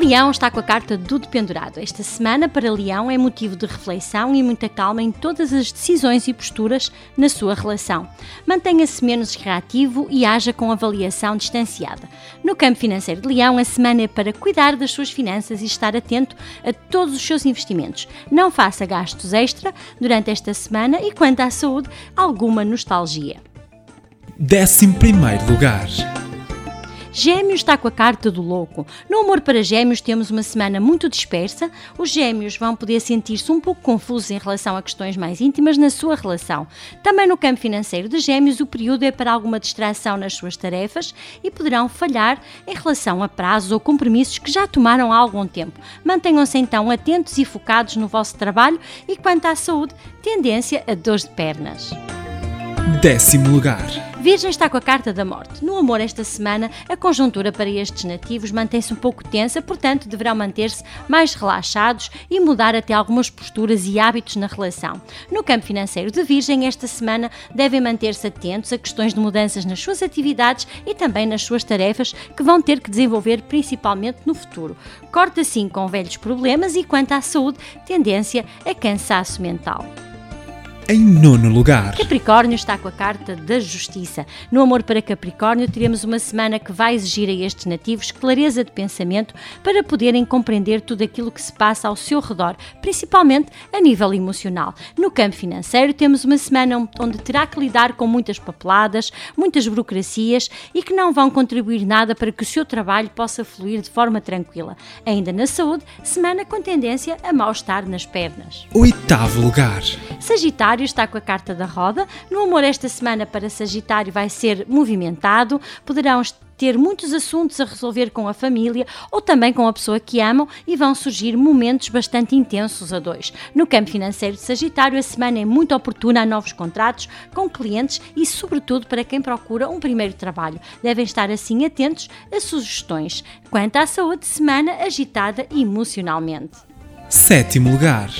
Leão está com a carta do dependurado. Esta semana para Leão é motivo de reflexão e muita calma em todas as decisões e posturas na sua relação. Mantenha-se menos reativo e haja com avaliação distanciada. No campo financeiro de Leão, a semana é para cuidar das suas finanças e estar atento a todos os seus investimentos. Não faça gastos extra durante esta semana e quanto à saúde, alguma nostalgia. 11 lugar. Gêmeos está com a carta do louco. No amor para Gêmeos temos uma semana muito dispersa. Os Gêmeos vão poder sentir-se um pouco confusos em relação a questões mais íntimas na sua relação. Também no campo financeiro de Gêmeos, o período é para alguma distração nas suas tarefas e poderão falhar em relação a prazos ou compromissos que já tomaram há algum tempo. Mantenham-se então atentos e focados no vosso trabalho e quanto à saúde, tendência a dores de pernas. Décimo lugar. Virgem está com a carta da morte. No amor esta semana, a conjuntura para estes nativos mantém-se um pouco tensa, portanto deverão manter-se mais relaxados e mudar até algumas posturas e hábitos na relação. No campo financeiro de Virgem, esta semana devem manter-se atentos a questões de mudanças nas suas atividades e também nas suas tarefas que vão ter que desenvolver principalmente no futuro. Corta assim com velhos problemas e quanto à saúde, tendência a cansaço mental. Em nono lugar. Capricórnio está com a carta da justiça. No amor para Capricórnio, teremos uma semana que vai exigir a estes nativos clareza de pensamento para poderem compreender tudo aquilo que se passa ao seu redor, principalmente a nível emocional. No campo financeiro, temos uma semana onde terá que lidar com muitas papeladas, muitas burocracias e que não vão contribuir nada para que o seu trabalho possa fluir de forma tranquila. Ainda na saúde, semana com tendência a mal-estar nas pernas. Oitavo lugar. Sagitário Sagitário está com a carta da roda. No amor, esta semana para Sagitário vai ser movimentado. Poderão ter muitos assuntos a resolver com a família ou também com a pessoa que amam e vão surgir momentos bastante intensos a dois. No campo financeiro de Sagitário, a semana é muito oportuna a novos contratos com clientes e, sobretudo, para quem procura um primeiro trabalho. Devem estar assim atentos a sugestões. Quanto à saúde, semana agitada emocionalmente. Sétimo lugar.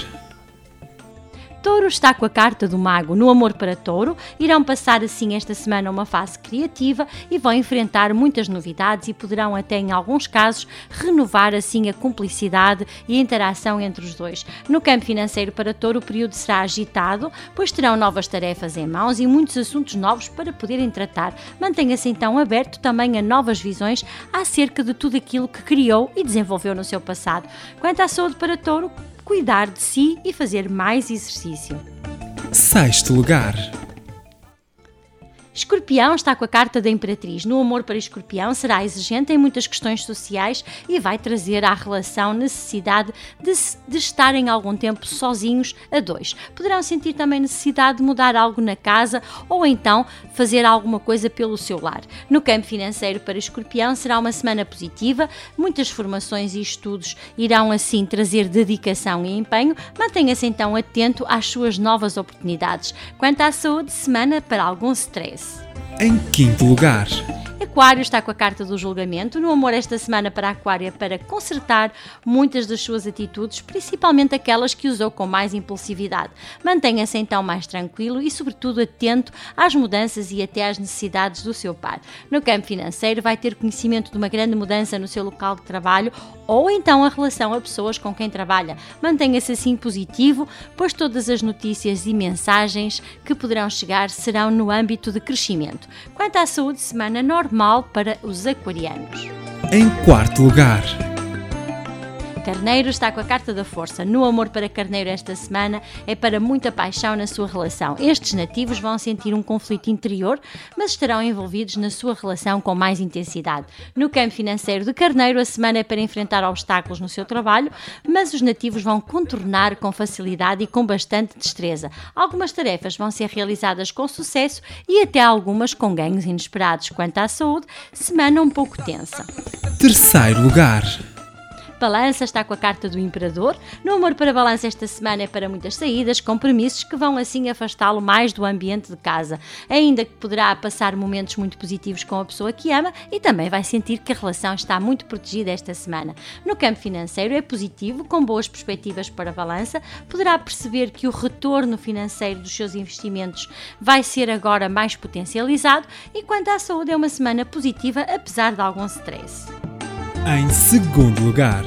Touro está com a carta do mago no amor para Touro. Irão passar assim esta semana uma fase criativa e vão enfrentar muitas novidades e poderão até em alguns casos renovar assim a cumplicidade e a interação entre os dois. No campo financeiro para Touro o período será agitado, pois terão novas tarefas em mãos e muitos assuntos novos para poderem tratar. Mantenha-se então aberto também a novas visões acerca de tudo aquilo que criou e desenvolveu no seu passado. Quanto à saúde para Touro, cuidar de si e fazer mais exercício. Sexto lugar. Escorpião está com a carta da Imperatriz. No amor para Escorpião será exigente em muitas questões sociais e vai trazer à relação necessidade de, de estarem algum tempo sozinhos a dois. Poderão sentir também necessidade de mudar algo na casa ou então fazer alguma coisa pelo seu lar. No campo financeiro para Escorpião será uma semana positiva, muitas formações e estudos irão assim trazer dedicação e empenho. Mantenha-se então atento às suas novas oportunidades. Quanto à saúde, semana para algum stress. はい。Em quinto lugar, Aquário está com a carta do julgamento. No amor, esta semana para Aquário é para consertar muitas das suas atitudes, principalmente aquelas que usou com mais impulsividade. Mantenha-se então mais tranquilo e, sobretudo, atento às mudanças e até às necessidades do seu par. No campo financeiro, vai ter conhecimento de uma grande mudança no seu local de trabalho ou então a relação a pessoas com quem trabalha. Mantenha-se assim positivo, pois todas as notícias e mensagens que poderão chegar serão no âmbito de crescimento. Quanto à saúde, semana normal para os aquarianos. Em quarto lugar, Carneiro está com a carta da força. No amor para Carneiro esta semana é para muita paixão na sua relação. Estes nativos vão sentir um conflito interior, mas estarão envolvidos na sua relação com mais intensidade. No campo financeiro de Carneiro, a semana é para enfrentar obstáculos no seu trabalho, mas os nativos vão contornar com facilidade e com bastante destreza. Algumas tarefas vão ser realizadas com sucesso e até algumas com ganhos inesperados. Quanto à saúde, semana um pouco tensa. terceiro lugar. Balança está com a carta do Imperador. No amor para Balança esta semana é para muitas saídas, compromissos que vão assim afastá-lo mais do ambiente de casa, ainda que poderá passar momentos muito positivos com a pessoa que ama e também vai sentir que a relação está muito protegida esta semana. No campo financeiro é positivo, com boas perspectivas para Balança, poderá perceber que o retorno financeiro dos seus investimentos vai ser agora mais potencializado e quanto à saúde é uma semana positiva apesar de algum stress. Em segundo lugar,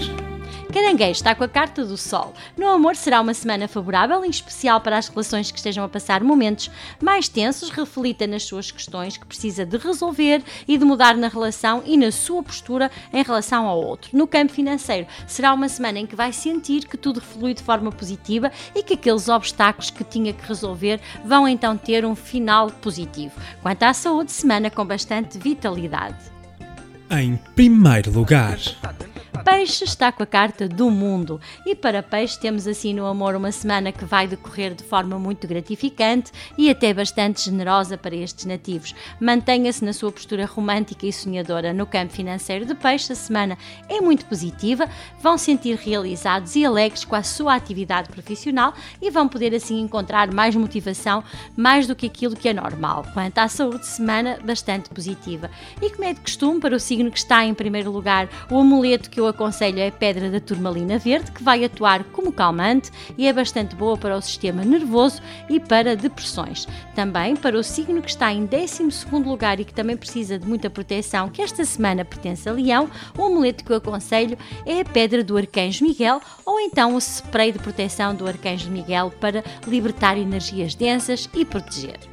Caranguejo está com a carta do Sol. No amor será uma semana favorável, em especial para as relações que estejam a passar momentos mais tensos. Reflita nas suas questões que precisa de resolver e de mudar na relação e na sua postura em relação ao outro. No campo financeiro, será uma semana em que vai sentir que tudo flui de forma positiva e que aqueles obstáculos que tinha que resolver vão então ter um final positivo. Quanto à saúde, semana com bastante vitalidade. Em primeiro lugar. Peixe está com a carta do mundo. E para Peixe temos assim no amor uma semana que vai decorrer de forma muito gratificante e até bastante generosa para estes nativos. Mantenha-se na sua postura romântica e sonhadora no campo financeiro de Peixe. A semana é muito positiva, vão sentir realizados e alegres com a sua atividade profissional e vão poder assim encontrar mais motivação, mais do que aquilo que é normal. Quanto à saúde, semana bastante positiva. E como é de costume, para o signo que está em primeiro lugar, o amuleto que eu aconselho é a pedra da turmalina verde, que vai atuar como calmante e é bastante boa para o sistema nervoso e para depressões. Também para o signo que está em 12 lugar e que também precisa de muita proteção, que esta semana pertence a Leão, o amuleto que eu aconselho é a pedra do Arcanjo Miguel ou então o spray de proteção do Arcanjo Miguel para libertar energias densas e proteger.